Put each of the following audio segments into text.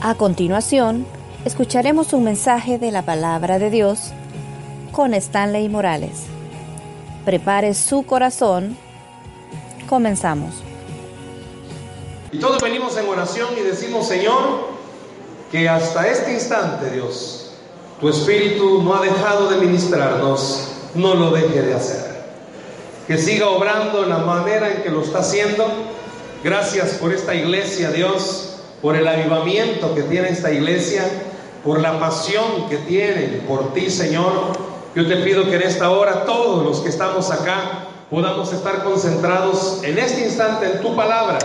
A continuación, escucharemos un mensaje de la palabra de Dios con Stanley Morales. Prepare su corazón. Comenzamos. Y todos venimos en oración y decimos, Señor, que hasta este instante, Dios, tu Espíritu no ha dejado de ministrarnos, no lo deje de hacer. Que siga obrando en la manera en que lo está haciendo. Gracias por esta iglesia, Dios por el avivamiento que tiene esta iglesia, por la pasión que tienen por ti, Señor. Yo te pido que en esta hora todos los que estamos acá podamos estar concentrados en este instante en tu palabra.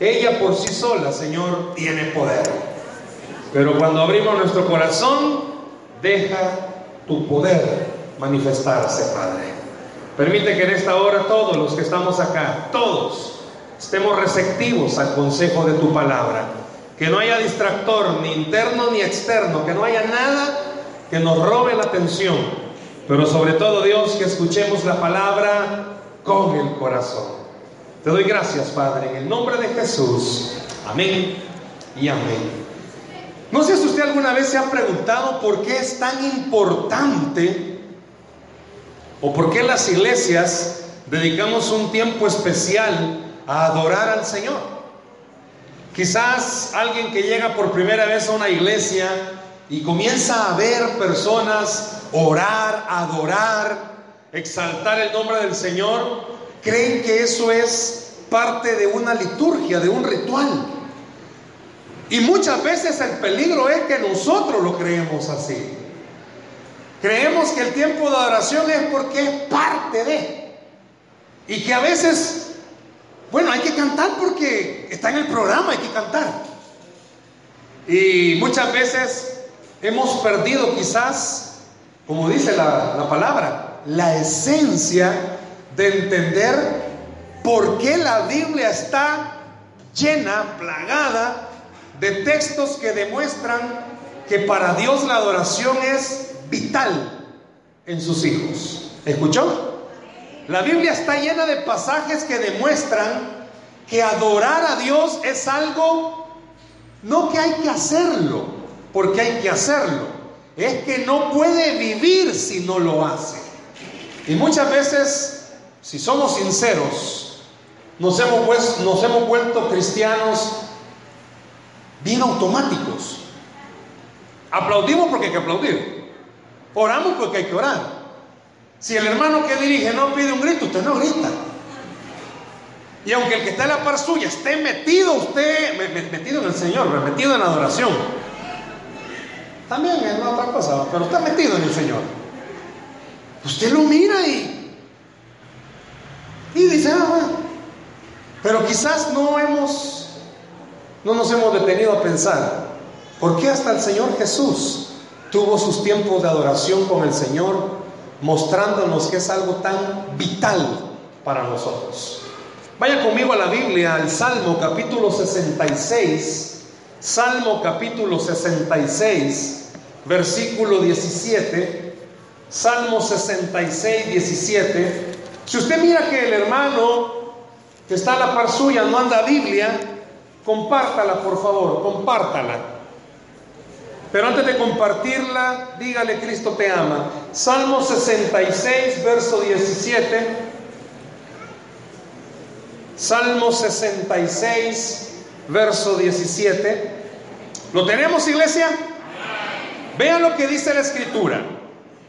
Ella por sí sola, Señor, tiene poder. Pero cuando abrimos nuestro corazón, deja tu poder manifestarse, Padre. Permite que en esta hora todos los que estamos acá, todos, estemos receptivos al consejo de tu palabra. Que no haya distractor, ni interno ni externo, que no haya nada que nos robe la atención. Pero sobre todo, Dios, que escuchemos la palabra con el corazón. Te doy gracias, Padre, en el nombre de Jesús. Amén y amén. No sé si usted alguna vez se ha preguntado por qué es tan importante o por qué las iglesias dedicamos un tiempo especial a adorar al Señor. Quizás alguien que llega por primera vez a una iglesia y comienza a ver personas orar, adorar, exaltar el nombre del Señor, creen que eso es parte de una liturgia, de un ritual. Y muchas veces el peligro es que nosotros lo creemos así. Creemos que el tiempo de adoración es porque es parte de. Y que a veces bueno, hay que cantar porque está en el programa, hay que cantar. Y muchas veces hemos perdido quizás, como dice la, palabra, la esencia de entender por qué la Biblia está llena, plagada de textos que demuestran que para Dios la adoración es vital en sus hijos. ¿Escuchó? La Biblia está llena de pasajes que demuestran que adorar a Dios es algo, no que hay que hacerlo, porque hay que hacerlo, es que no puede vivir si no lo hace. Y muchas veces, si somos sinceros, nos hemos, pues, nos hemos vuelto cristianos bien automáticos. Aplaudimos porque hay que aplaudir. Oramos porque hay que orar. Si el hermano que dirige no pide un grito, usted no grita. Y aunque el que está en la par suya esté metido usted, metido en el Señor, metido en adoración, también es otra cosa, pero está metido en el Señor. Usted lo mira y, y dice, ah. Pero quizás no hemos, no nos hemos detenido a pensar, ¿por qué hasta el Señor Jesús tuvo sus tiempos de adoración con el Señor mostrándonos que es algo tan vital para nosotros. Vaya conmigo a la Biblia, al Salmo capítulo 66, Salmo capítulo 66, versículo 17, Salmo 66, 17. Si usted mira que el hermano que está a la par suya no anda Biblia, compártala por favor, compártala. Pero antes de compartirla, dígale Cristo te ama. Salmo 66, verso 17. Salmo 66, verso 17. ¿Lo tenemos, iglesia? Vean lo que dice la escritura.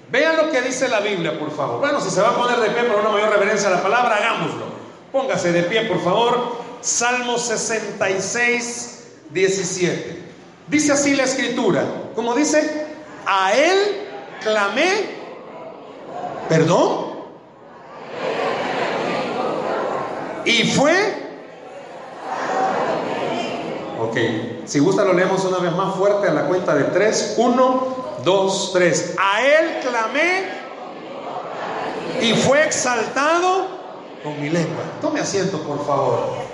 Vean lo que dice la Biblia, por favor. Bueno, si se va a poner de pie por una mayor reverencia a la palabra, hagámoslo. Póngase de pie, por favor. Salmo 66, 17. Dice así la escritura, como dice, a él clamé, perdón, y fue, ok, si gusta lo leemos una vez más fuerte a la cuenta de tres, uno, dos, tres, a él clamé y fue exaltado con mi lengua. Tome asiento, por favor.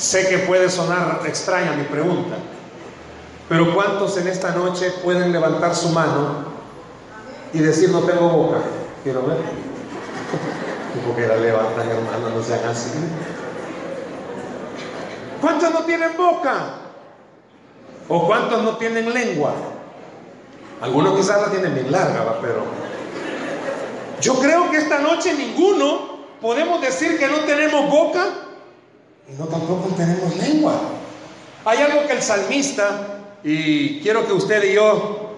Sé que puede sonar extraña mi pregunta, pero ¿cuántos en esta noche pueden levantar su mano y decir no tengo boca? Quiero ver. ¿Por qué la? No sean así. ¿Cuántos no tienen boca? ¿O cuántos no tienen lengua? Algunos quizás la tienen bien larga, pero yo creo que esta noche ninguno podemos decir que no tenemos boca y no tampoco tenemos lengua. Hay algo que el salmista, y quiero que usted y yo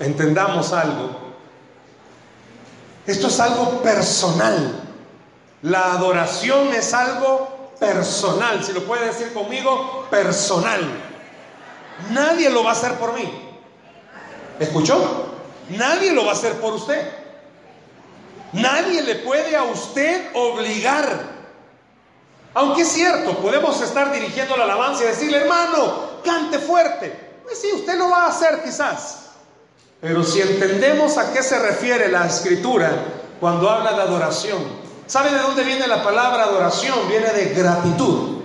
entendamos algo, esto es algo personal. La adoración es algo personal, si lo puede decir conmigo, personal. Nadie lo va a hacer por mí. ¿Escuchó? Nadie lo va a hacer por usted. Nadie le puede a usted obligar. Aunque es cierto, podemos estar dirigiendo la alabanza y decirle, hermano, cante fuerte. Pues sí, usted lo va a hacer quizás. Pero si entendemos a qué se refiere la escritura cuando habla de adoración, ¿sabe de dónde viene la palabra adoración? Viene de gratitud.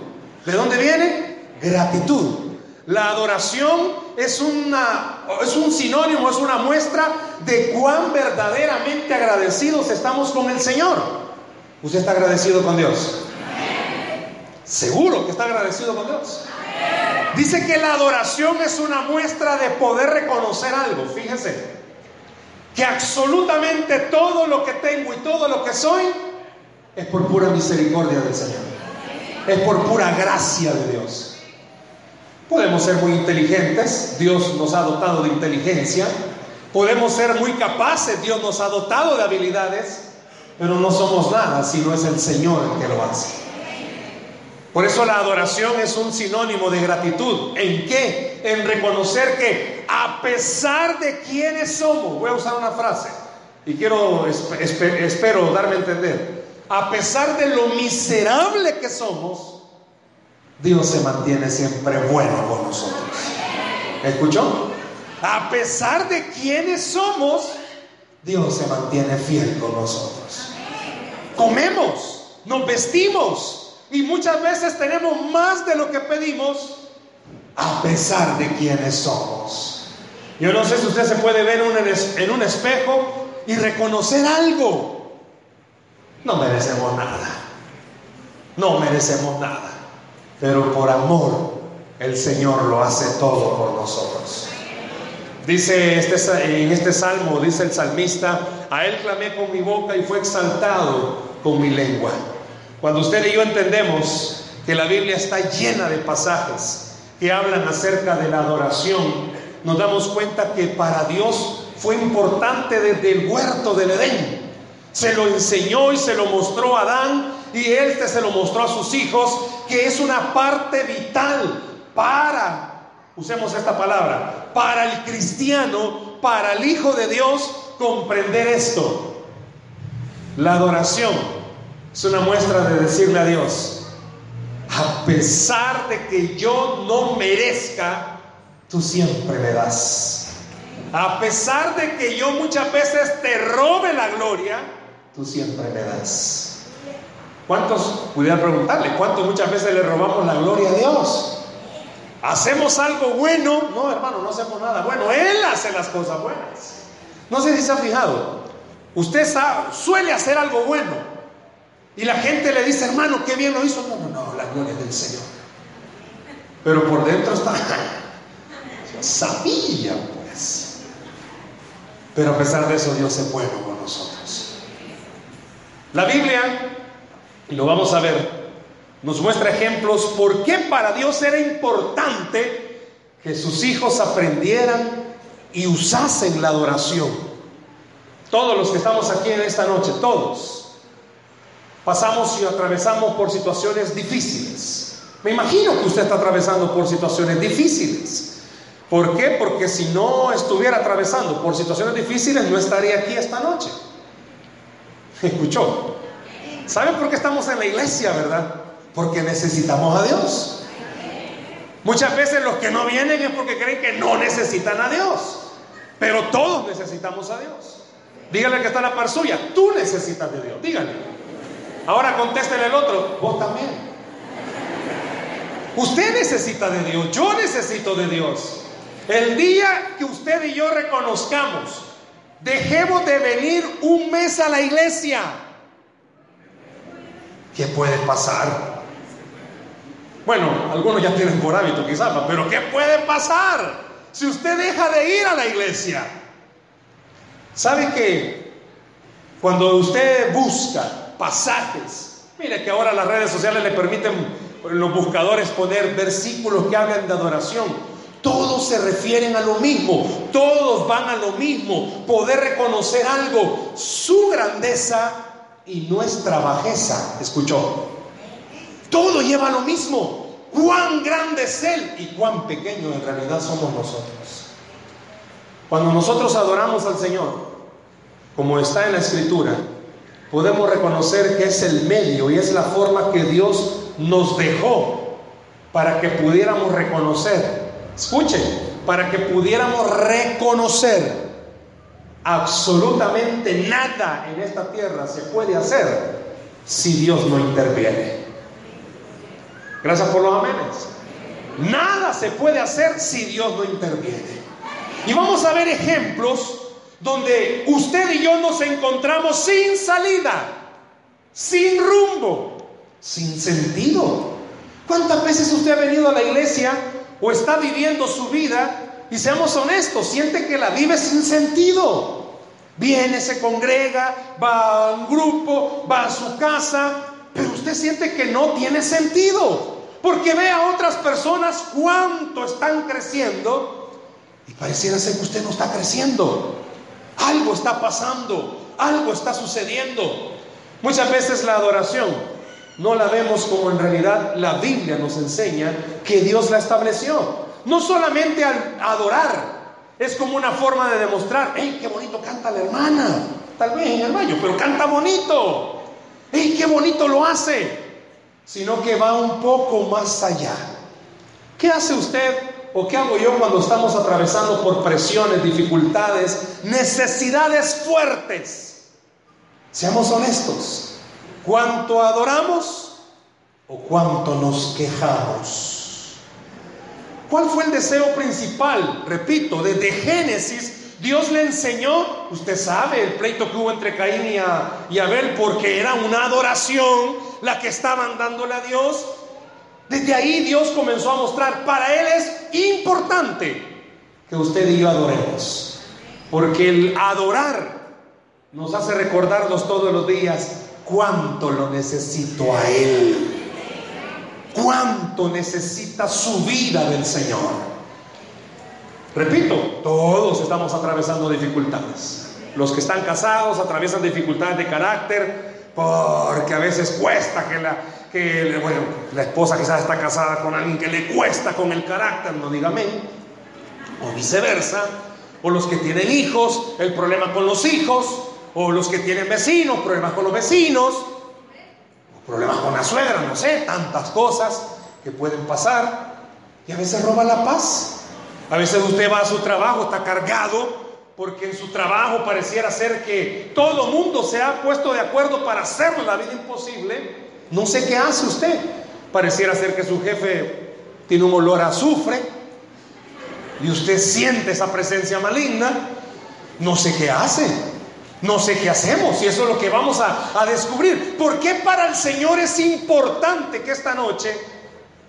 ¿De dónde viene? Gratitud. La adoración es, una, es un sinónimo, es una muestra de cuán verdaderamente agradecidos estamos con el Señor. ¿Usted está agradecido con Dios? Seguro que está agradecido con Dios. Dice que la adoración es una muestra de poder reconocer algo. Fíjese, que absolutamente todo lo que tengo y todo lo que soy es por pura misericordia del Señor. Es por pura gracia de Dios. Podemos ser muy inteligentes, Dios nos ha dotado de inteligencia. Podemos ser muy capaces, Dios nos ha dotado de habilidades, pero no somos nada si no es el Señor el que lo hace. Por eso la adoración es un sinónimo de gratitud. ¿En qué? En reconocer que a pesar de quienes somos, voy a usar una frase y quiero, espero darme a entender, a pesar de lo miserable que somos, Dios se mantiene siempre bueno con nosotros. ¿Escuchó? A pesar de quienes somos, Dios se mantiene fiel con nosotros. Comemos, nos vestimos y muchas veces tenemos más de lo que pedimos a pesar de quienes somos. Yo no sé si usted se puede ver en un espejo y reconocer algo. No merecemos nada. No merecemos nada pero por amor el Señor lo hace todo por nosotros. Dice este, en este salmo, dice el salmista, a Él clamé con mi boca y fue exaltado con mi lengua. Cuando usted y yo entendemos que la Biblia está llena de pasajes que hablan acerca de la adoración, nos damos cuenta que para Dios fue importante desde el huerto del Edén. Se lo enseñó y se lo mostró a Adán y él se lo mostró a sus hijos, que es una parte vital para, usemos esta palabra, para el cristiano, para el Hijo de Dios, comprender esto. La adoración es una muestra de decirle a Dios, a pesar de que yo no merezca, tú siempre me das. A pesar de que yo muchas veces te robe la gloria, tú siempre me das. ¿Cuántos, pudiera preguntarle, cuántos muchas veces le robamos la gloria a Dios? ¿Hacemos algo bueno? No, hermano, no hacemos nada bueno. Él hace las cosas buenas. No sé si se ha fijado. Usted suele hacer algo bueno. Y la gente le dice, hermano, qué bien lo hizo. No, no, no, la gloria del Señor. Pero por dentro está. Sabía, pues. Pero a pesar de eso, Dios es bueno con nosotros. La Biblia y lo vamos a ver, nos muestra ejemplos por qué para Dios era importante que sus hijos aprendieran y usasen la adoración. Todos los que estamos aquí en esta noche, todos, pasamos y atravesamos por situaciones difíciles. Me imagino que usted está atravesando por situaciones difíciles. ¿Por qué? Porque si no estuviera atravesando por situaciones difíciles, no estaría aquí esta noche. ¿Escuchó? ¿Saben por qué estamos en la iglesia, verdad? Porque necesitamos a Dios. Muchas veces los que no vienen es porque creen que no necesitan a Dios. Pero todos necesitamos a Dios. Dígale que está la par suya, tú necesitas de Dios. Dígale. Ahora contéstele el otro, vos también. Usted necesita de Dios, yo necesito de Dios. El día que usted y yo reconozcamos, dejemos de venir un mes a la iglesia ¿Qué puede pasar? Bueno, algunos ya tienen por hábito quizás, pero ¿qué puede pasar si usted deja de ir a la iglesia? ¿Sabe que cuando usted busca pasajes, mire que ahora las redes sociales le permiten los buscadores poner versículos que hablan de adoración? Todos se refieren a lo mismo, todos van a lo mismo, poder reconocer algo, su grandeza y nuestra bajeza. ¿Escuchó? Todo lleva a lo mismo. Cuán grande es Él y cuán pequeño en realidad somos nosotros. Cuando nosotros adoramos al Señor, como está en la Escritura, podemos reconocer que es el medio y es la forma que Dios nos dejó para que pudiéramos reconocer Escuchen, para que pudiéramos reconocer absolutamente nada en esta tierra se puede hacer si Dios no interviene. Gracias por los amenes. Nada se puede hacer si Dios no interviene. Y vamos a ver ejemplos donde usted y yo nos encontramos sin salida, sin rumbo, sin sentido. ¿Cuántas veces usted ha venido a la iglesia o está viviendo su vida y seamos honestos, siente que la vive sin sentido. Viene, se congrega, va a un grupo, va a su casa, pero usted siente que no tiene sentido, porque ve a otras personas cuánto están creciendo y pareciera ser que usted no está creciendo. Algo está pasando, algo está sucediendo. Muchas veces la adoración no la vemos como en realidad la Biblia nos enseña que Dios la estableció. No solamente al adorar, es como una forma de demostrar, ¡hey, qué bonito canta la hermana! Tal vez en el baño, pero canta bonito. ¡hey, qué bonito lo hace! Sino que va un poco más allá. ¿Qué hace usted o qué hago yo cuando estamos atravesando por presiones, dificultades, necesidades fuertes? Seamos honestos. ¿Cuánto adoramos o cuánto nos quejamos? ¿Cuál fue el deseo principal? Repito, desde Génesis, Dios le enseñó, usted sabe, el pleito que hubo entre Caín y, Abel, porque era una adoración la que estaban dándole a Dios. Desde ahí Dios comenzó a mostrar, para Él es importante que usted y yo adoremos, porque el adorar nos hace recordarnos todos los días cuánto lo necesito a Él. Cuánto necesita su vida del Señor. Repito, todos estamos atravesando dificultades. Los que están casados atraviesan dificultades de carácter porque a veces cuesta que la, que, bueno, la esposa quizás está casada con alguien que le cuesta con el carácter, no diga o viceversa, o los que tienen hijos, el problema con los hijos, o los que tienen vecinos, problemas con los vecinos, problemas con la suegra, no sé, tantas cosas que pueden pasar. Y a veces roba la paz. A veces usted va a su trabajo, está cargado, porque en su trabajo pareciera ser que todo mundo se ha puesto de acuerdo para hacerle la vida imposible. No sé qué hace usted. Pareciera ser que su jefe tiene un olor a azufre y usted siente esa presencia maligna. No sé qué hace. No sé qué hacemos y eso es lo que vamos a, descubrir. ¿Por qué para el Señor es importante que esta noche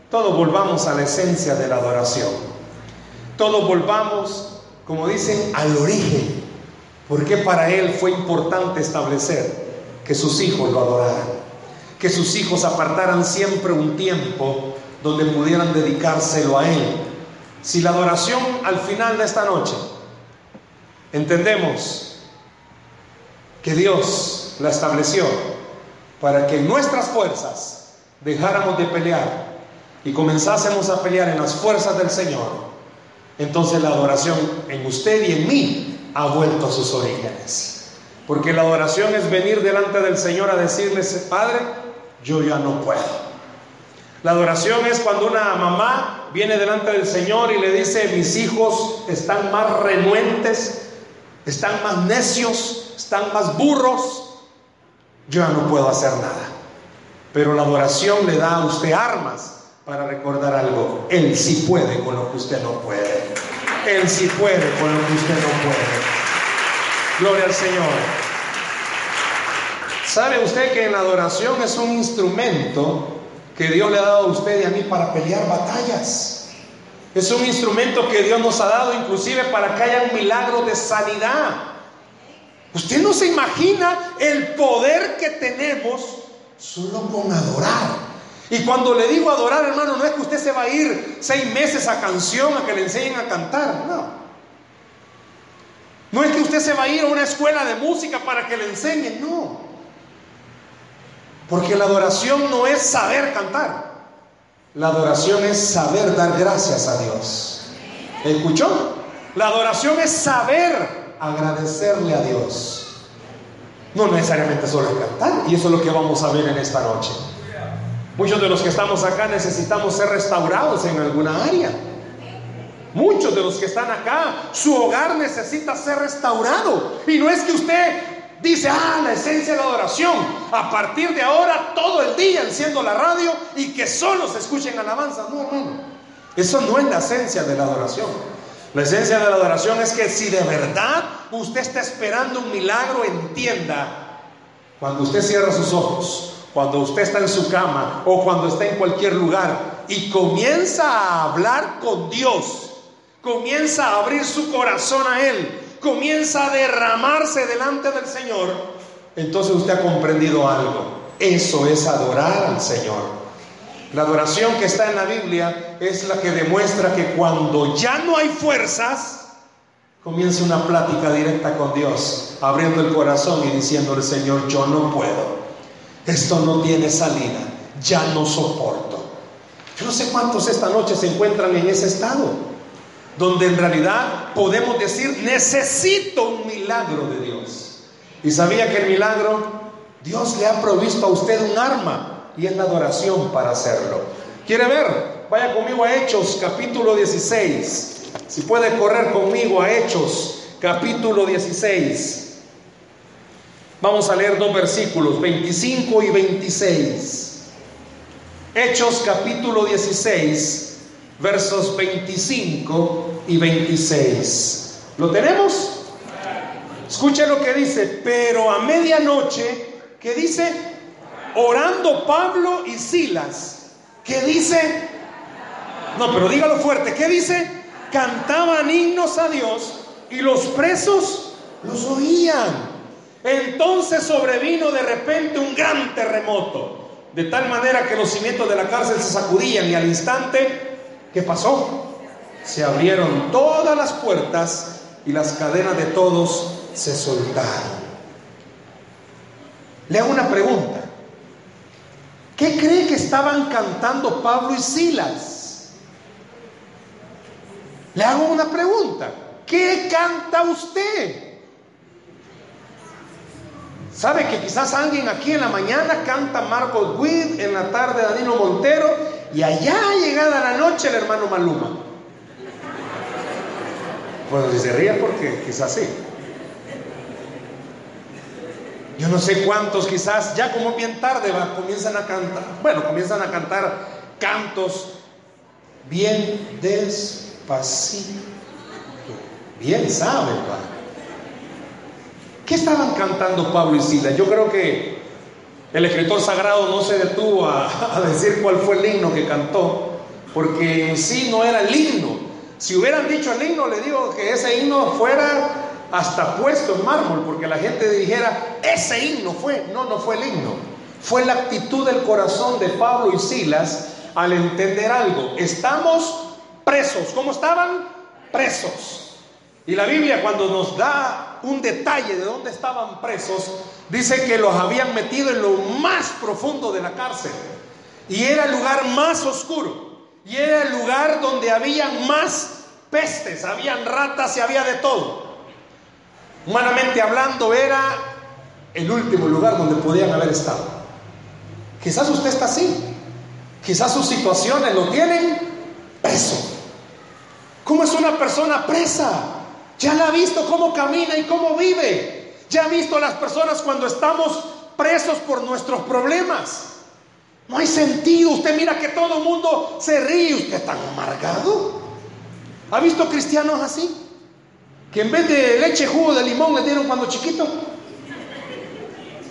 todos volvamos a la esencia de la adoración? Todos volvamos, como dicen, al origen. Porque para Él fue importante establecer que sus hijos lo adoraran. Que sus hijos apartaran siempre un tiempo donde pudieran dedicárselo a Él. Si la adoración al final de esta noche entendemos que Dios la estableció para que nuestras fuerzas dejáramos de pelear y comenzásemos a pelear en las fuerzas del Señor, entonces la adoración en usted y en mí ha vuelto a sus orígenes. Porque la adoración es venir delante del Señor a decirle, Padre, yo ya no puedo. La adoración es cuando una mamá viene delante del Señor y le dice, mis hijos están más renuentes, están más necios, están más burros, yo ya no puedo hacer nada. Pero la adoración le da a usted armas para recordar algo. Él sí puede con lo que usted no puede. Él sí puede con lo que usted no puede. Gloria al Señor. ¿Sabe usted que la adoración es un instrumento que Dios le ha dado a usted y a mí para pelear batallas. Es un instrumento que Dios nos ha dado inclusive para que haya un milagro de sanidad. Usted no se imagina el poder que tenemos solo con adorar. Y cuando le digo adorar, hermano, no es que usted se va a ir seis meses a canción a que le enseñen a cantar, no. No es que usted se va a ir a una escuela de música para que le enseñen, no. Porque la adoración no es saber cantar. La adoración es saber dar gracias a Dios. ¿Escuchó? La adoración es saber agradecerle a Dios. No necesariamente solo cantar. Y eso es lo que vamos a ver en esta noche. Muchos de los que estamos acá necesitamos ser restaurados en alguna área. Muchos de los que están acá, su hogar necesita ser restaurado. Y no es que usted dice, ah, la esencia de la adoración. A partir de ahora, todo el día enciendo la radio y que solo se escuchen alabanzas. No, hermano. Eso no es la esencia de la adoración. La esencia de la adoración es que si de verdad usted está esperando un milagro, entienda, cuando usted cierra sus ojos, cuando usted está en su cama o cuando está en cualquier lugar y comienza a hablar con Dios, comienza a abrir su corazón a Él, comienza a derramarse delante del Señor, entonces usted ha comprendido algo. Eso es adorar al Señor. La adoración que está en la Biblia es la que demuestra que cuando ya no hay fuerzas, comienza una plática directa con Dios, abriendo el corazón y diciéndole, Señor, yo no puedo esto no tiene salida, ya no soporto. Yo no sé cuántos esta noche se encuentran en ese estado, donde en realidad podemos decir, necesito un milagro de Dios. Y sabía que el milagro, Dios le ha provisto a usted un arma y es la adoración para hacerlo. ¿Quiere ver? Vaya conmigo a Hechos capítulo 16. Si puede correr conmigo a Hechos capítulo 16. Vamos a leer dos versículos, 25 y 26. Hechos capítulo 16, versos 25 y 26. ¿Lo tenemos? Escuchen lo que dice, pero a medianoche, ¿qué dice? Orando Pablo y Silas. ¿Qué dice? No, pero dígalo fuerte. ¿Qué dice? Cantaban himnos a Dios y los presos los oían. Entonces sobrevino de repente un gran terremoto, de tal manera que los cimientos de la cárcel se sacudían y al instante, ¿qué pasó? Se abrieron todas las puertas y las cadenas de todos se soltaron. Le hago una pregunta. ¿Qué cree que estaban cantando Pablo y Silas? Le hago una pregunta. ¿Qué canta usted? ¿Sabe que quizás alguien aquí en la mañana canta Marcos Witt, en la tarde Danilo Montero y allá llegada la noche el hermano Maluma? Bueno, si se ríe porque quizás sí. Yo no sé cuántos quizás, ya como bien tarde, va, comienzan a cantar, bueno, comienzan a cantar cantos bien despacito. Bien saben, va. ¿Qué estaban cantando Pablo y Silas? Yo creo que el escritor sagrado no se detuvo a, decir cuál fue el himno que cantó, porque en sí no era el himno. Si hubieran dicho el himno, le digo que ese himno fuera hasta puesto en mármol, porque la gente dijera, ese himno fue. No, no fue el himno. Fue la actitud del corazón de Pablo y Silas al entender algo. Estamos presos. ¿Cómo estaban? Presos. Y la Biblia cuando nos da un detalle de dónde estaban presos, dice que los habían metido en lo más profundo de la cárcel. Y era el lugar más oscuro. Y era el lugar donde había más pestes, habían ratas y había de todo. Humanamente hablando, era el último lugar donde podían haber estado. Quizás usted está así. Quizás sus situaciones lo tienen preso. ¿Cómo es una persona presa? Ya la ha visto cómo camina y cómo vive. Ya ha visto a las personas cuando estamos presos por nuestros problemas. No hay sentido. Usted mira que todo el mundo se ríe. Usted está amargado. ¿Ha visto cristianos así? Que en vez de leche, jugo de limón le dieron cuando chiquito.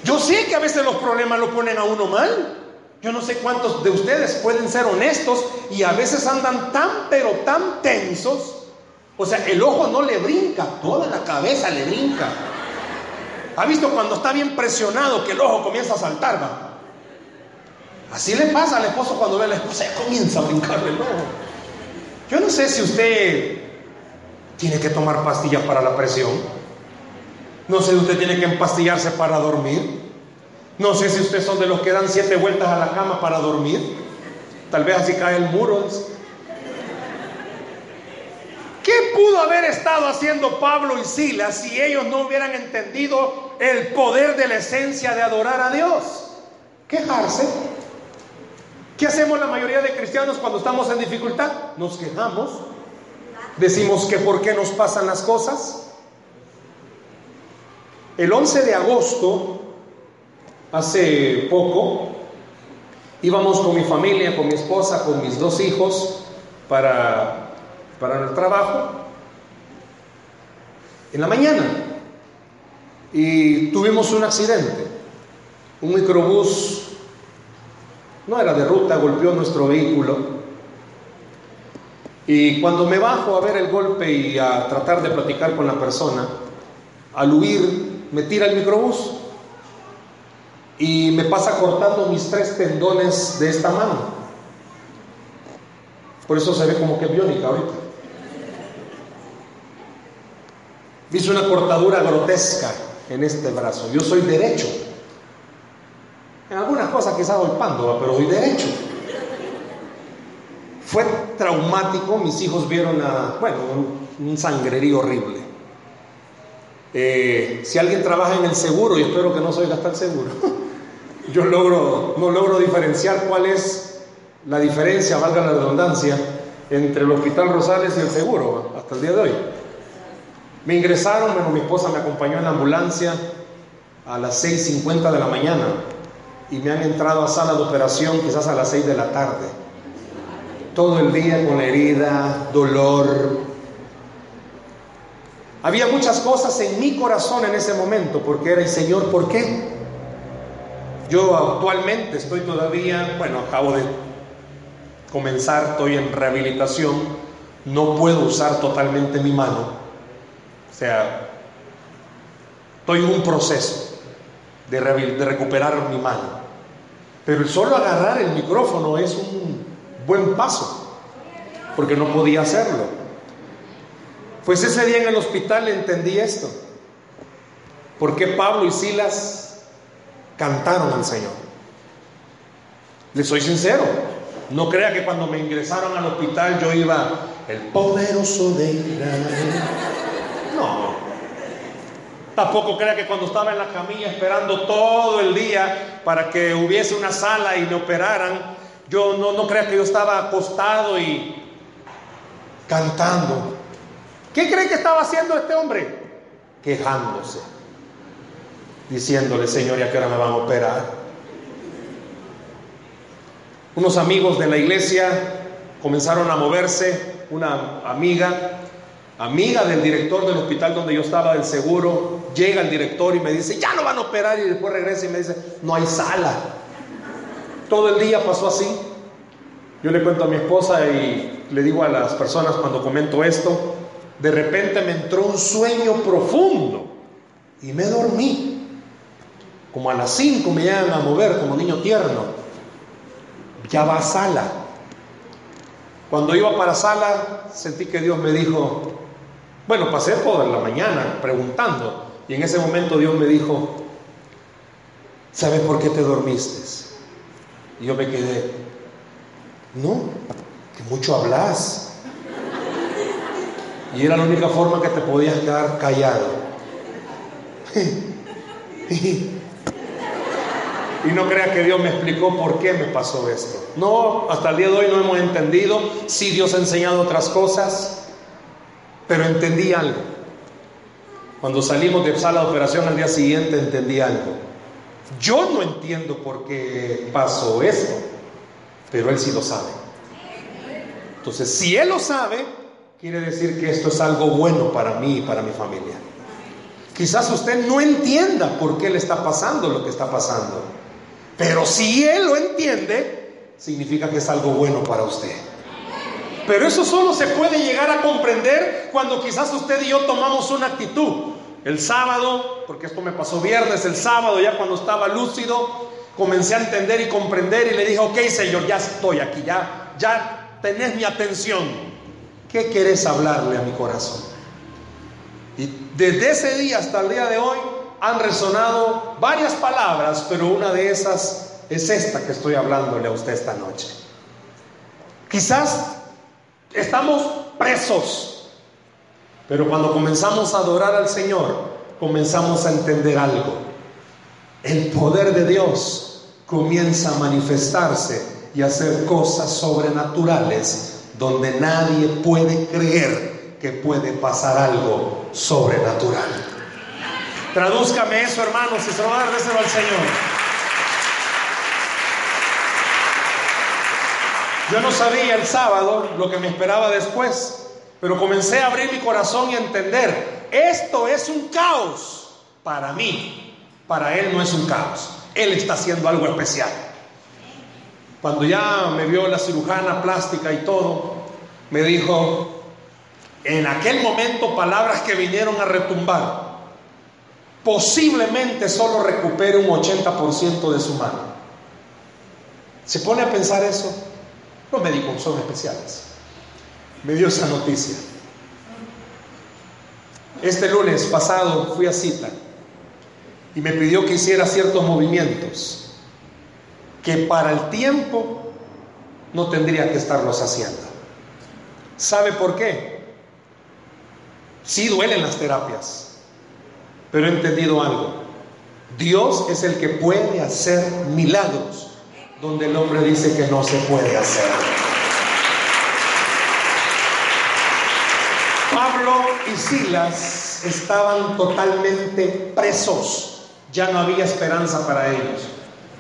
Yo sé que a veces los problemas lo ponen a uno mal. Yo no sé cuántos de ustedes pueden ser honestos y a veces andan tan, pero tan tensos. O sea, el ojo no le brinca, toda la cabeza le brinca. ¿Ha visto cuando está bien presionado que el ojo comienza a saltar? Va? Así le pasa al esposo cuando ve a la esposa, ya comienza a brincarle el ojo. Yo no sé si usted tiene que tomar pastillas para la presión. No sé si usted tiene que empastillarse para dormir. No sé si usted son de los que dan siete vueltas a la cama para dormir. Tal vez así cae el muro. ¿Qué pudo haber estado haciendo Pablo y Silas si ellos no hubieran entendido el poder de la esencia de adorar a Dios? Quejarse. ¿Qué hacemos la mayoría de cristianos cuando estamos en dificultad? Nos quejamos. Decimos que por qué nos pasan las cosas. El 11 de agosto, hace poco, íbamos con mi familia, con mi esposa, con mis dos hijos para, para el trabajo en la mañana y tuvimos un accidente. Un microbús no era de ruta, golpeó nuestro vehículo y cuando me bajo a ver el golpe y a tratar de platicar con la persona, al huir me tira el microbús y me pasa cortando mis tres tendones de esta mano. Por eso se ve como que biónica ahorita. Hice una cortadura grotesca en este brazo. Yo soy derecho. En algunas cosas quizás golpando, pero soy derecho. Fue traumático, mis hijos vieron a, bueno, un, sangrerío horrible. Eh, si alguien trabaja en el seguro, y espero que no soy gastar seguro, yo logro, no logro diferenciar cuál es la diferencia, valga la redundancia, entre el Hospital Rosales y el seguro, hasta el día de hoy. Me ingresaron, bueno, mi esposa me acompañó en la ambulancia a las 6.50 de la mañana y me han entrado a sala de operación quizás a las 6 de la tarde todo el día con herida, dolor. Había muchas cosas en mi corazón en ese momento, porque era el Señor, ¿por qué? Yo actualmente estoy todavía, bueno, acabo de comenzar, estoy en rehabilitación, no puedo usar totalmente mi mano. Sea, estoy en un proceso de, de recuperar mi mano. Pero el solo agarrar el micrófono es un buen paso, porque no podía hacerlo. Pues ese día en el hospital entendí esto. ¿Por qué Pablo y Silas cantaron al Señor? Les soy sincero, no crea que cuando me ingresaron al hospital yo iba, el poderoso de Israel. Tampoco crea que cuando estaba en la camilla esperando todo el día para que hubiese una sala y me operaran, yo no, no crea que yo estaba acostado y cantando. ¿Qué cree que estaba haciendo este hombre? Quejándose, diciéndole, Señor, ¿y a qué hora me van a operar? Unos amigos de la iglesia comenzaron a moverse, una amiga, amiga del director del hospital donde yo estaba, del seguro, llega el director y me dice, ya no van a operar y después regresa y me dice, no hay sala. Todo el día pasó así. Yo le cuento a mi esposa y le digo a las personas cuando comento esto, de repente me entró un sueño profundo y me dormí. Como a las 5 me llegan a mover como niño tierno. Ya va a sala. Cuando iba para sala, sentí que Dios me dijo, bueno, pasé toda la mañana preguntando. Y en ese momento Dios me dijo, ¿sabes por qué te dormiste? Y yo me quedé, no, que mucho hablas. Y era la única forma que te podías quedar callado. Y no crea que Dios me explicó por qué me pasó esto. No, hasta el día de hoy no hemos entendido. Sí, Dios ha enseñado otras cosas, pero entendí algo. Cuando salimos de sala de operación al día siguiente entendí algo. Yo no entiendo por qué pasó esto, pero Él sí lo sabe. Entonces, si Él lo sabe, quiere decir que esto es algo bueno para mí y para mi familia. Quizás usted no entienda por qué le está pasando lo que está pasando, Pero si Él lo entiende, significa que es algo bueno para usted. Pero eso solo se puede llegar a comprender cuando quizás usted y yo tomamos una actitud. El sábado, porque esto me pasó viernes, el sábado ya cuando estaba lúcido, comencé a entender y comprender y le dije, ok Señor, ya estoy aquí, ya, ya tenés mi atención. ¿Qué querés hablarle a mi corazón? Y desde ese día hasta el día de hoy han resonado varias palabras, pero una de esas es esta que estoy hablándole a usted esta noche. Quizás estamos presos, pero cuando comenzamos a adorar al Señor, comenzamos a entender algo. El poder de Dios comienza a manifestarse y a hacer cosas sobrenaturales donde nadie puede creer que puede pasar algo sobrenatural. Tradúzcame eso, hermanos, y se lo va a dar al Señor. Yo no sabía el sábado lo que me esperaba después, pero comencé a abrir mi corazón y a entender, esto es un caos para mí, para Él no es un caos, Él está haciendo algo especial. Cuando ya me vio la cirujana plástica y todo, me dijo, en aquel momento palabras que vinieron a retumbar, posiblemente solo recupere un 80% de su mano. ¿Se pone a pensar eso? Los médicos son especiales. Me dio esa noticia. Este lunes pasado fui a cita y me pidió que hiciera ciertos movimientos que para el tiempo no tendría que estarlos haciendo. ¿Sabe por qué? Sí duelen las terapias, pero he entendido algo. Dios es el que puede hacer milagros donde el hombre dice que no se puede hacer. Pablo y Silas estaban totalmente presos. Ya no había esperanza para ellos.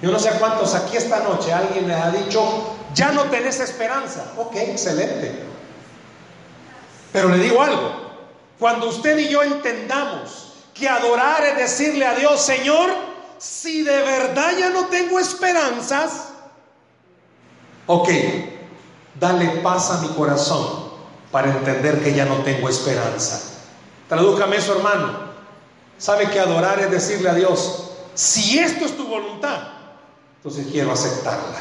Yo no sé cuántos aquí esta noche alguien les ha dicho, ya no tenés esperanza. Ok, excelente. Pero le digo algo, cuando usted y yo entendamos que adorar es decirle a Dios, Señor, si de verdad ya no tengo esperanzas, ok, dale paz a mi corazón para entender que ya no tengo esperanza. Tradújame eso, hermano. ¿Sabe que adorar es decirle a Dios, si esto es tu voluntad, entonces quiero aceptarla?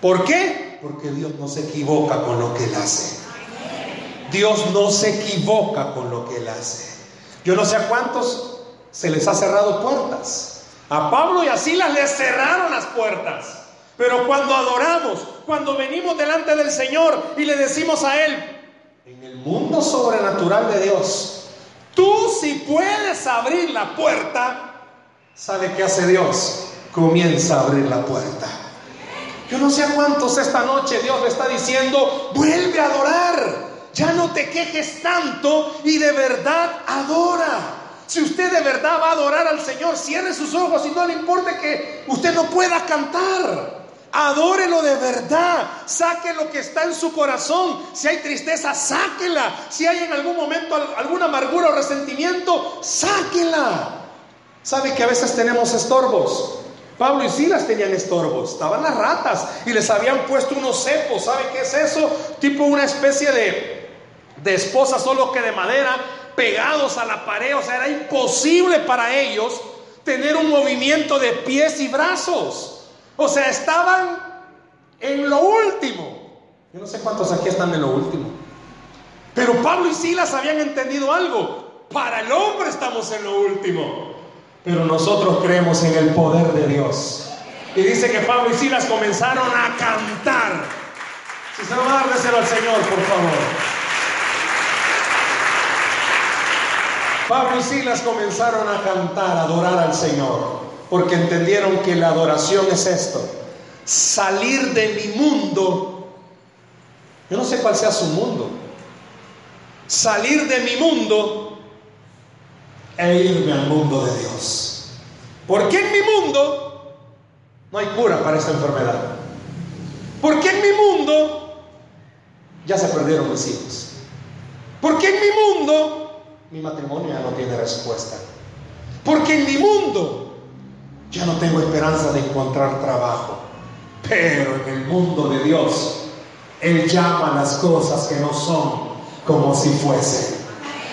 ¿Por qué? Porque Dios no se equivoca con lo que Él hace. Dios no se equivoca con lo que Él hace. Yo no sé a cuántos se les ha cerrado puertas. A Pablo y a Silas les cerraron las puertas. Pero cuando adoramos, cuando venimos delante del Señor y le decimos a Él, en el mundo sobrenatural de Dios, tú si puedes abrir la puerta, ¿sabe qué hace Dios? Comienza a abrir la puerta. Yo no sé a cuántos esta noche Dios le está diciendo, vuelve a adorar. Ya no te quejes tanto y de verdad adora. Si usted de verdad va a adorar al Señor, cierre sus ojos y no le importe que usted no pueda cantar. Adórelo de verdad. Saque lo que está en su corazón. Si hay tristeza, sáquela. Si hay en algún momento alguna amargura o resentimiento, sáquela. ¿Sabe que a veces tenemos estorbos? Pablo y Silas tenían estorbos, estaban las ratas y les habían puesto unos cepos. ¿Sabe qué es eso? Tipo una especie de de esposa solo que de madera, pegados a la pared. O sea, era imposible para ellos tener un movimiento de pies y brazos. O sea, estaban en lo último. Yo no sé cuántos aquí están en lo último. Pero Pablo y Silas habían entendido algo. Para el hombre estamos en lo último. Pero nosotros creemos en el poder de Dios. Y dice que Pablo y Silas comenzaron a cantar. Si se lo va a dar, al Señor, por favor. Pablo y Silas comenzaron a cantar, a adorar al Señor, porque entendieron que la adoración es esto, salir de mi mundo. Yo no sé cuál sea su mundo. Salir de mi mundo e irme al mundo de Dios. Porque en mi mundo no hay cura para esta enfermedad. Porque en mi mundo ya se perdieron mis hijos. Porque en mi mundo mi matrimonio ya no tiene respuesta. Porque en mi mundo ya no tengo esperanza de encontrar trabajo. Pero en el mundo de Dios, Él llama las cosas que no son como si fuesen.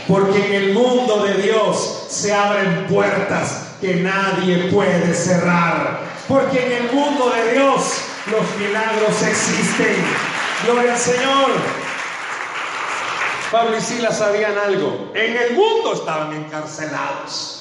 Porque en el mundo de Dios se abren puertas que nadie puede cerrar. Porque en el mundo de Dios los milagros existen. Gloria al Señor. Pablo y Silas sabían algo. En el mundo estaban encarcelados.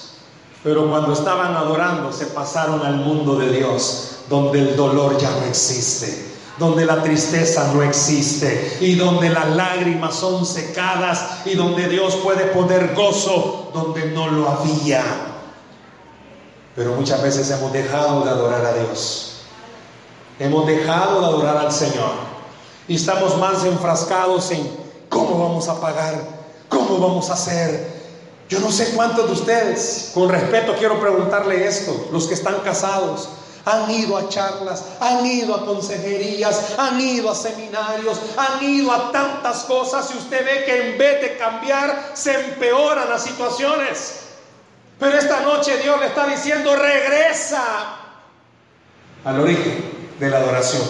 Pero cuando estaban adorando se pasaron al mundo de Dios, donde el dolor ya no existe, donde la tristeza no existe y donde las lágrimas son secadas y donde Dios puede poner gozo donde no lo había. Pero muchas veces hemos dejado de adorar a Dios. Hemos dejado de adorar al Señor. Y estamos más enfrascados en cómo vamos a pagar, cómo vamos a hacer. Yo no sé cuántos de ustedes, con respeto quiero preguntarle esto, los que están casados, han ido a charlas, han ido a consejerías, han ido a seminarios, han ido a tantas cosas y usted ve que en vez de cambiar se empeoran las situaciones. Pero esta noche Dios le está diciendo, regresa al origen de la adoración,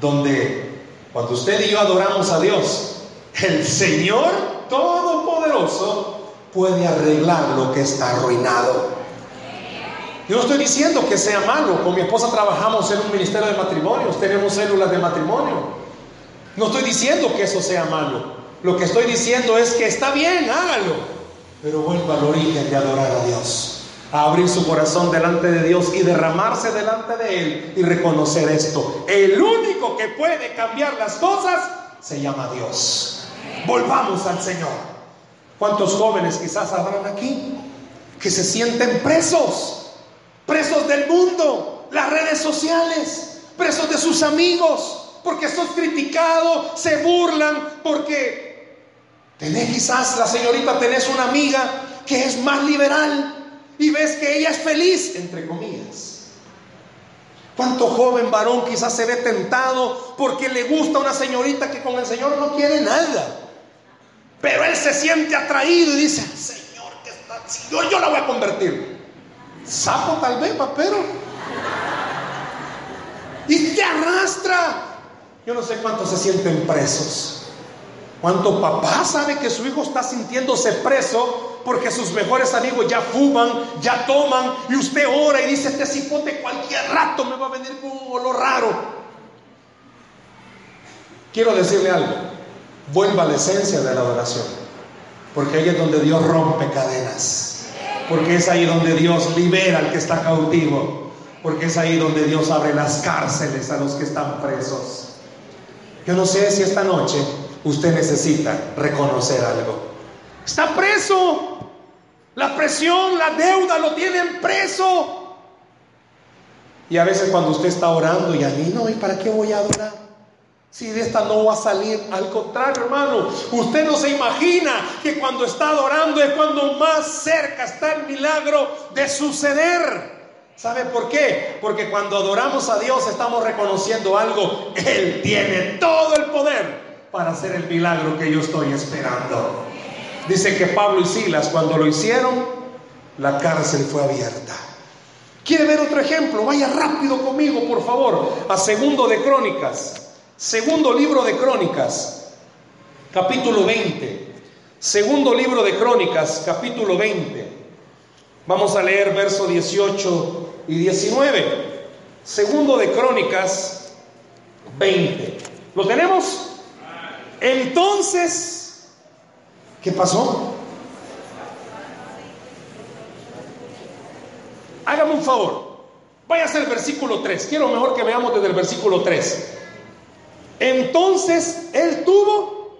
donde cuando usted y yo adoramos a Dios, el Señor Todopoderoso puede arreglar lo que está arruinado. Yo no estoy diciendo que sea malo. Con mi esposa trabajamos en un ministerio de matrimonios, tenemos células de matrimonio. No estoy diciendo que eso sea malo. Lo que estoy diciendo es que está bien, hágalo. Pero vuelva al origen de adorar a Dios. A abrir su corazón delante de Dios y derramarse delante de Él y reconocer esto. El único que puede cambiar las cosas se llama Dios. Volvamos al Señor. ¿Cuántos jóvenes quizás habrán aquí que se sienten presos? Presos del mundo, las redes sociales, presos de sus amigos, porque sos criticado, se burlan, porque tenés quizás, la señorita, tenés una amiga que es más liberal y ves que ella es feliz, entre comillas. ¿Cuánto joven varón quizás se ve tentado porque le gusta una señorita que con el Señor no quiere nada? Pero él se siente atraído y dice, Señor, que está, yo la voy a convertir. Sapo tal vez, papero. Y te arrastra. Yo no sé cuántos se sienten presos. ¿Cuánto papá sabe que su hijo está sintiéndose preso porque sus mejores amigos ya fuman, ya toman y usted ora y dice, este cipote cualquier rato me va a venir con un olor raro? Quiero decirle algo vuelva a la esencia de la adoración. Porque ahí es donde Dios rompe cadenas. Porque es ahí donde Dios libera al que está cautivo. Porque es ahí donde Dios abre las cárceles a los que están presos. Yo no sé si esta noche usted necesita reconocer algo. Está preso. La presión, la deuda lo tienen preso. Y a veces cuando usted está orando y a mí no, ¿y para qué voy a adorar? Si de esta no va a salir, al contrario, hermano, usted no se imagina que cuando está adorando es cuando más cerca está el milagro de suceder. ¿Sabe por qué? Porque cuando adoramos a Dios estamos reconociendo algo. Él tiene todo el poder para hacer el milagro que yo estoy esperando. Dice que Pablo y Silas cuando lo hicieron, la cárcel fue abierta. ¿Quiere ver otro ejemplo? Vaya rápido conmigo, por favor, a segundo de Crónicas. Segundo libro de Crónicas, capítulo 20. Segundo libro de Crónicas, capítulo 20. Vamos a leer verso 18 y 19. Segundo de Crónicas 20. ¿Lo tenemos? Entonces, ¿qué pasó? Hágame un favor. Vaya al versículo 3. Quiero mejor que veamos desde el versículo 3. Entonces él tuvo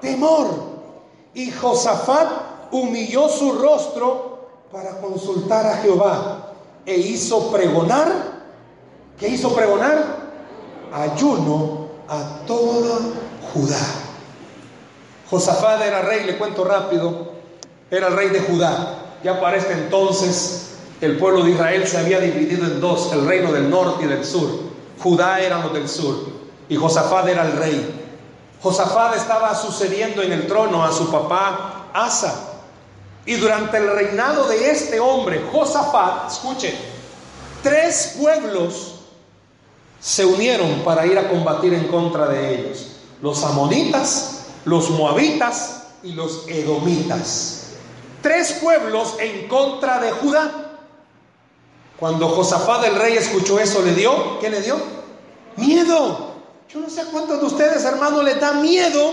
temor y Josafat humilló su rostro para consultar a Jehová e hizo pregonar, ¿qué hizo pregonar? Ayuno a toda Judá. Josafat era rey, le cuento rápido, era el rey de Judá. Ya para este entonces el pueblo de Israel se había dividido en dos, el reino del norte y del sur. Judá eran los del sur y Josafat era el rey. Josafat estaba sucediendo en el trono a su papá Asa. Y durante el reinado de este hombre, Josafat, escuche, Tres pueblos se unieron para ir a combatir en contra de ellos. Los amonitas, los moabitas y los edomitas. Tres pueblos en contra de Judá. Cuando Josafat el rey escuchó eso, ¿le dio? ¿Qué le dio? Miedo. Yo no sé cuántos de ustedes, hermanos, les da miedo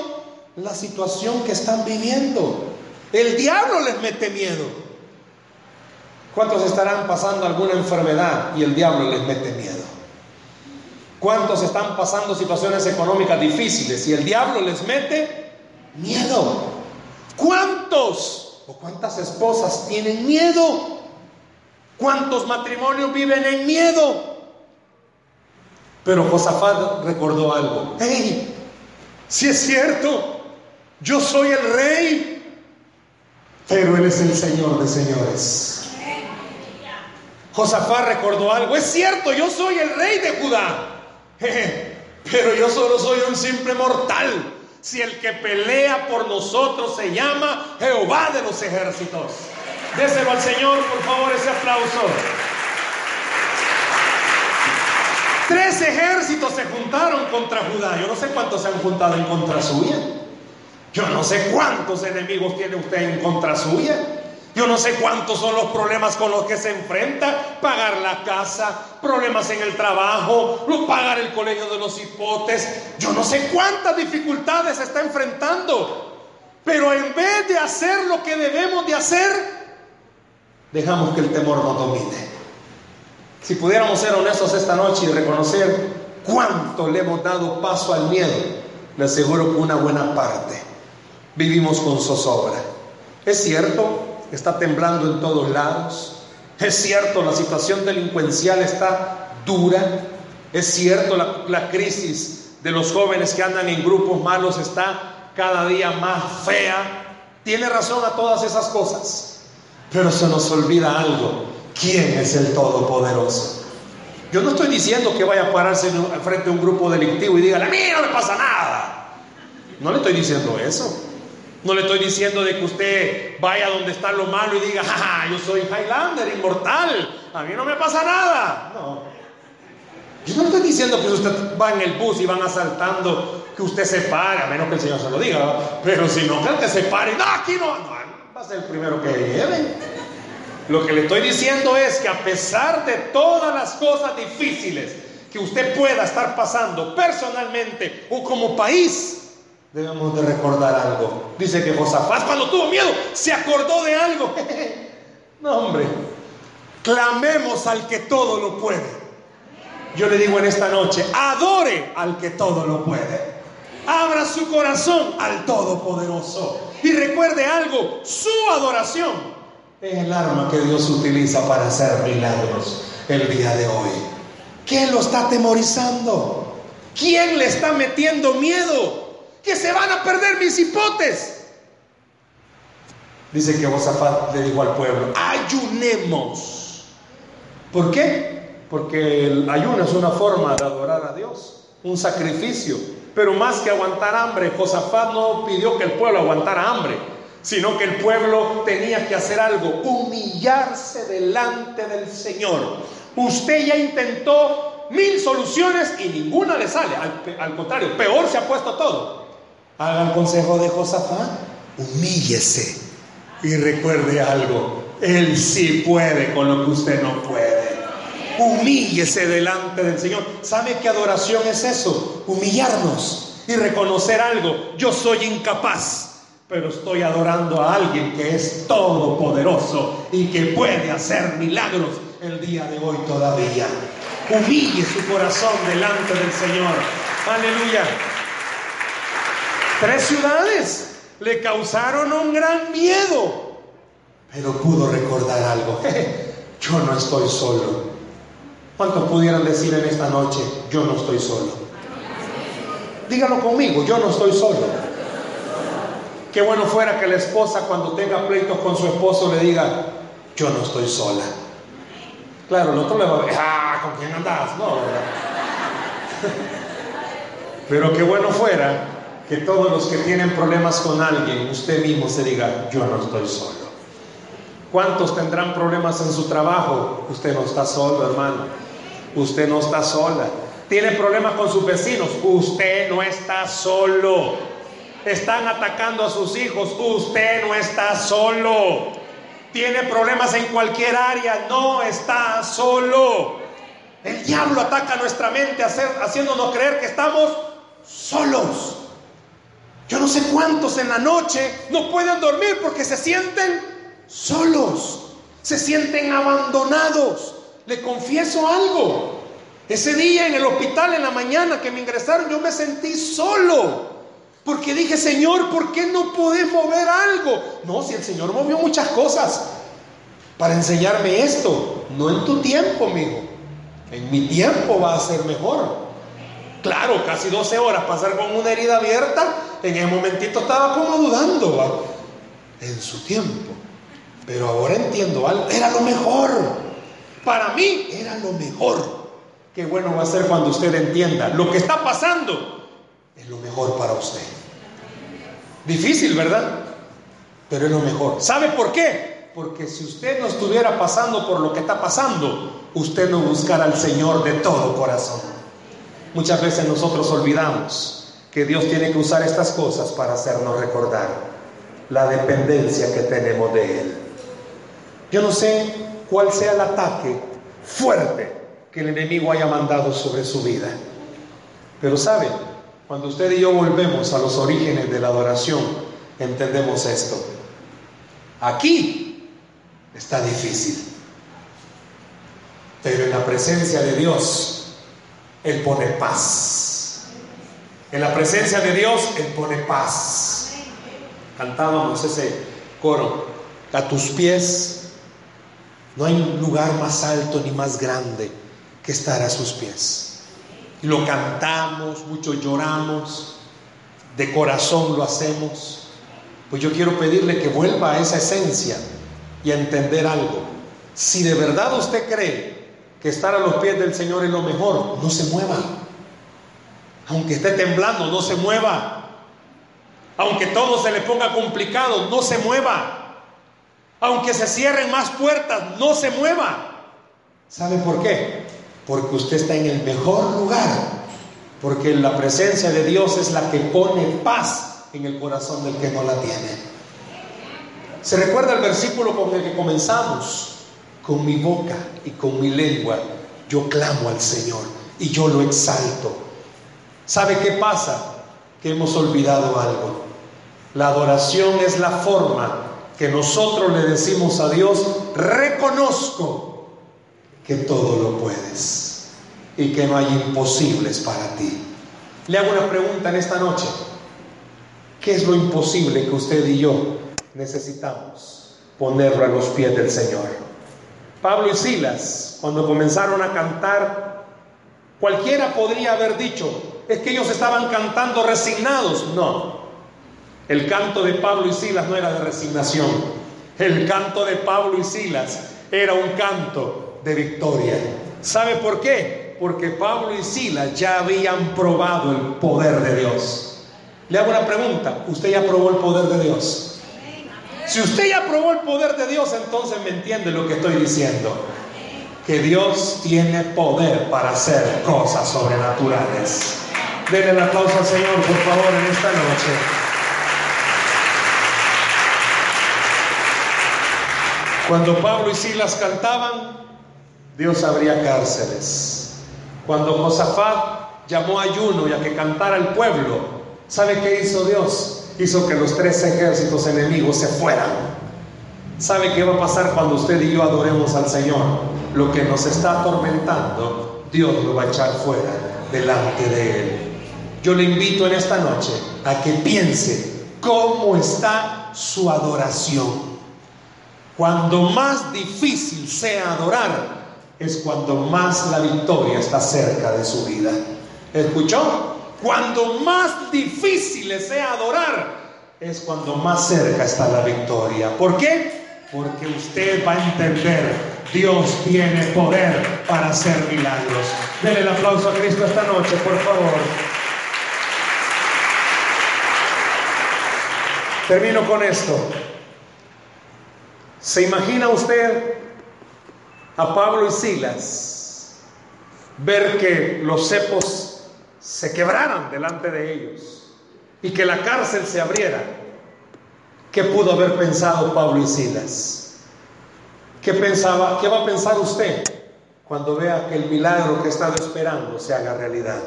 la situación que están viviendo. El diablo les mete miedo. ¿Cuántos estarán pasando alguna enfermedad y el diablo les mete miedo? ¿Cuántos están pasando situaciones económicas difíciles y el diablo les mete miedo? ¿Cuántos o cuántas esposas tienen miedo? ¿Cuántos matrimonios viven en miedo? Pero Josafat recordó algo. ¡Hey! Si es cierto, yo soy el rey, pero Él es el Señor de señores. Josafat recordó algo. Es cierto, yo soy el rey de Judá, pero yo solo soy un simple mortal. Si el que pelea por nosotros se llama Jehová de los ejércitos. Déselo al Señor, por favor, ese aplauso. Tres ejércitos se juntaron contra Judá. Yo no sé cuántos se han juntado en contra suya. Yo no sé cuántos enemigos tiene usted en contra suya. Yo no sé cuántos son los problemas con los que se enfrenta. Pagar la casa, problemas en el trabajo, pagar el colegio de los hipotes. Yo no sé cuántas dificultades está enfrentando. Pero en vez de hacer lo que debemos de hacer, dejamos que el temor nos domine. Si pudiéramos ser honestos esta noche y reconocer cuánto le hemos dado paso al miedo, le aseguro que una buena parte vivimos con zozobra. Es cierto, está temblando en todos lados. Es cierto, la situación delincuencial está dura. Es cierto, la, la crisis de los jóvenes que andan en grupos malos está cada día más fea. Tiene razón a todas esas cosas. Pero se nos olvida algo. ¿Quién es el Todopoderoso? Yo no estoy diciendo que vaya a pararse frente a un grupo delictivo y diga, a mí no me pasa nada. No le estoy diciendo eso. No le estoy diciendo de que usted vaya donde está lo malo y diga, ja, yo soy Highlander, inmortal, a mí no me pasa nada. No. Yo no estoy diciendo que usted va en el bus y van asaltando, que usted se pare, a menos que el Señor se lo diga. Pero si no, creo que se pare, no, aquí no, no va a ser el primero que lleve. Lo que le estoy diciendo es que a pesar de todas las cosas difíciles que usted pueda estar pasando personalmente o como país, debemos de recordar algo. Dice que Josafat cuando tuvo miedo se acordó de algo. no, hombre, clamemos al que todo lo puede. Yo le digo en esta noche, adore al que todo lo puede. Abra su corazón al Todopoderoso. Y recuerde algo, su adoración es el arma que Dios utiliza para hacer milagros el día de hoy. ¿Quién lo está atemorizando? ¿Quién le está metiendo miedo? Que se van a perder mis hipotes. Dice que Josafat le dijo al pueblo, ayunemos. ¿Por qué? Porque el ayuno es una forma de adorar a Dios, un sacrificio pero más que aguantar hambre, Josafat no pidió que el pueblo aguantara hambre, sino que el pueblo tenía que hacer algo, humillarse delante del Señor. Usted ya intentó mil soluciones y ninguna le sale, al, contrario, peor se ha puesto todo. Haga el consejo de Josafat, humíllese y recuerde algo, Él sí puede con lo que usted no puede. Humíllese delante del Señor. ¿Sabe qué adoración es eso? Humillarnos y reconocer algo. Yo soy incapaz, pero estoy adorando a alguien que es todopoderoso y que puede hacer milagros el día de hoy todavía. Humille su corazón delante del Señor. Aleluya. Tres ciudades le causaron un gran miedo, pero pudo recordar algo. Yo no estoy solo. ¿Cuántos pudieran decir en esta noche, yo no estoy solo? Dígalo conmigo, yo no estoy solo. Qué bueno fuera que la esposa cuando tenga pleitos con su esposo le diga, yo no estoy sola. Claro, el otro le va a decir, ah, ¿con quién andas? No, ¿verdad? Pero qué bueno fuera que todos los que tienen problemas con alguien, usted mismo se diga, yo no estoy solo. ¿Cuántos tendrán problemas en su trabajo? Usted no está solo, hermano. Usted no está sola. ¿Tiene problemas con sus vecinos? Usted no está solo. Están atacando a sus hijos. Usted no está solo. Tiene problemas en cualquier área. No está solo. El diablo ataca nuestra mente haciéndonos creer que estamos solos. Yo no sé cuántos en la noche no pueden dormir porque se sienten solos, se sienten abandonados. Le confieso algo. Ese día en el hospital en la mañana que me ingresaron yo me sentí solo. Porque dije, Señor, ¿por qué no podés mover algo? No, si el Señor movió muchas cosas para enseñarme esto. No en tu tiempo, amigo. En mi tiempo va a ser mejor. Claro, casi 12 horas pasar con una herida abierta, en el momentito estaba como dudando, en su tiempo. Pero ahora entiendo algo, era lo mejor. Para mí era lo mejor. Qué bueno va a ser cuando usted entienda lo que está pasando es lo mejor para usted. Difícil, ¿verdad? Pero es lo mejor. ¿Sabe por qué? Porque si usted no estuviera pasando por lo que está pasando, usted no buscara al Señor de todo corazón. Muchas veces nosotros olvidamos que Dios tiene que usar estas cosas para hacernos recordar la dependencia que tenemos de Él. Yo no sé cuál sea el ataque fuerte que el enemigo haya mandado sobre su vida. Pero saben, cuando usted y yo volvemos a los orígenes de la adoración, entendemos esto. Aquí está difícil, pero en la presencia de Dios él pone paz. En la presencia de Dios, Él pone paz. Cantábamos ese coro. A tus pies no hay lugar más alto ni más grande que estar a sus pies. Lo cantamos, mucho lloramos, de corazón lo hacemos. Pues yo quiero pedirle que vuelva a esa esencia y a entender algo. Si de verdad usted cree que estar a los pies del Señor es lo mejor. No se mueva. Aunque esté temblando, no se mueva. Aunque todo se le ponga complicado, no se mueva. Aunque se cierren más puertas, no se mueva. ¿Sabe por qué? Porque usted está en el mejor lugar. Porque la presencia de Dios es la que pone paz en el corazón del que no la tiene. ¿Se recuerda el versículo con el que comenzamos? con mi boca y con mi lengua yo clamo al Señor y yo lo exalto. ¿Sabe qué pasa? Que hemos olvidado algo. La adoración es la forma que nosotros le decimos a Dios, reconozco que todo lo puedes y que no hay imposibles para ti. Le hago una pregunta en esta noche. ¿Qué es lo imposible que usted y yo necesitamos ponerlo a los pies del Señor? Pablo y Silas, cuando comenzaron a cantar, cualquiera podría haber dicho, es que ellos estaban cantando resignados. No, el canto de Pablo y Silas no era de resignación. El canto de Pablo y Silas era un canto de victoria. ¿Sabe por qué? Porque Pablo y Silas ya habían probado el poder de Dios. Le hago una pregunta, ¿usted ya probó el poder de Dios? Si usted ya probó el poder de Dios, entonces me entiende lo que estoy diciendo. Que Dios tiene poder para hacer cosas sobrenaturales. Denle el aplauso al Señor, por favor, en esta noche. Cuando Pablo y Silas cantaban, Dios abría cárceles. Cuando Josafat llamó a ayuno y a que cantara el pueblo, ¿sabe qué hizo Dios? hizo que los tres ejércitos enemigos se fueran. ¿Sabe qué va a pasar cuando usted y yo adoremos al Señor? Lo que nos está atormentando, Dios lo va a echar fuera delante de Él. Yo le invito en esta noche a que piense cómo está su adoración. Cuando más difícil sea adorar, es cuando más la victoria está cerca de su vida. ¿Escuchó? Cuando más difícil sea adorar, es cuando más cerca está la victoria. ¿Por qué? Porque usted va a entender, Dios tiene poder para hacer milagros. Denle el aplauso a Cristo esta noche, por favor. Termino con esto. ¿Se imagina usted a Pablo y Silas ver que los cepos se quebraran delante de ellos y que la cárcel se abriera? ¿Qué pudo haber pensado Pablo y Silas? ¿Qué pensaba? ¿Qué va a pensar usted cuando vea que el milagro que ha estado esperando se haga realidad?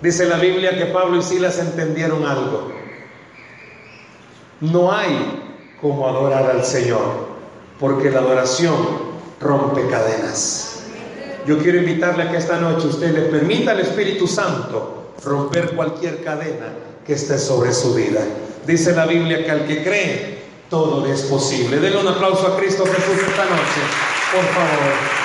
Dice la Biblia que Pablo y Silas entendieron algo. No hay como adorar al Señor, porque la adoración rompe cadenas. Yo quiero invitarle a que esta noche usted le permita al Espíritu Santo romper cualquier cadena que esté sobre su vida. Dice la Biblia que al que cree, todo es posible. Denle un aplauso a Cristo Jesús esta noche, por favor.